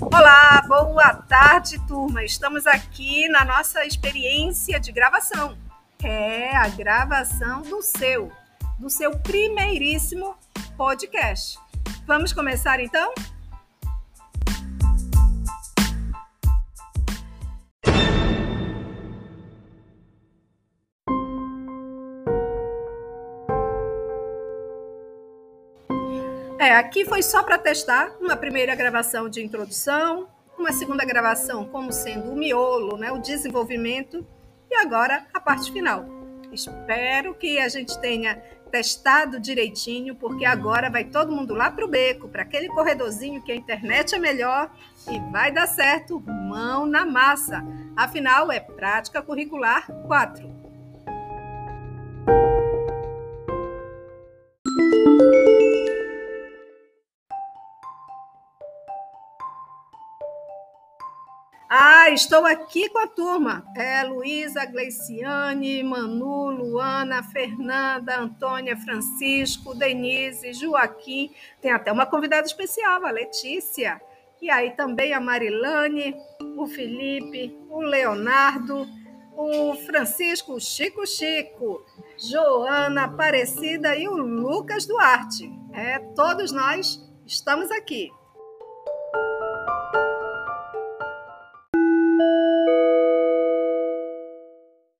Olá, boa tarde, turma. Estamos aqui na nossa experiência de gravação. É a gravação do seu, do seu primeiríssimo podcast. Vamos começar então? É, aqui foi só para testar uma primeira gravação de introdução, uma segunda gravação como sendo o miolo, né, o desenvolvimento e agora a parte final. Espero que a gente tenha testado direitinho, porque agora vai todo mundo lá para o beco, para aquele corredorzinho que a internet é melhor e vai dar certo, mão na massa. Afinal, é prática curricular 4. Ah, estou aqui com a turma. É Luísa, Gleiciane, Manu, Luana, Fernanda, Antônia, Francisco, Denise, Joaquim. Tem até uma convidada especial, a Letícia. E aí também a Marilane, o Felipe, o Leonardo, o Francisco, o Chico Chico, Joana Aparecida e o Lucas Duarte. É, todos nós estamos aqui.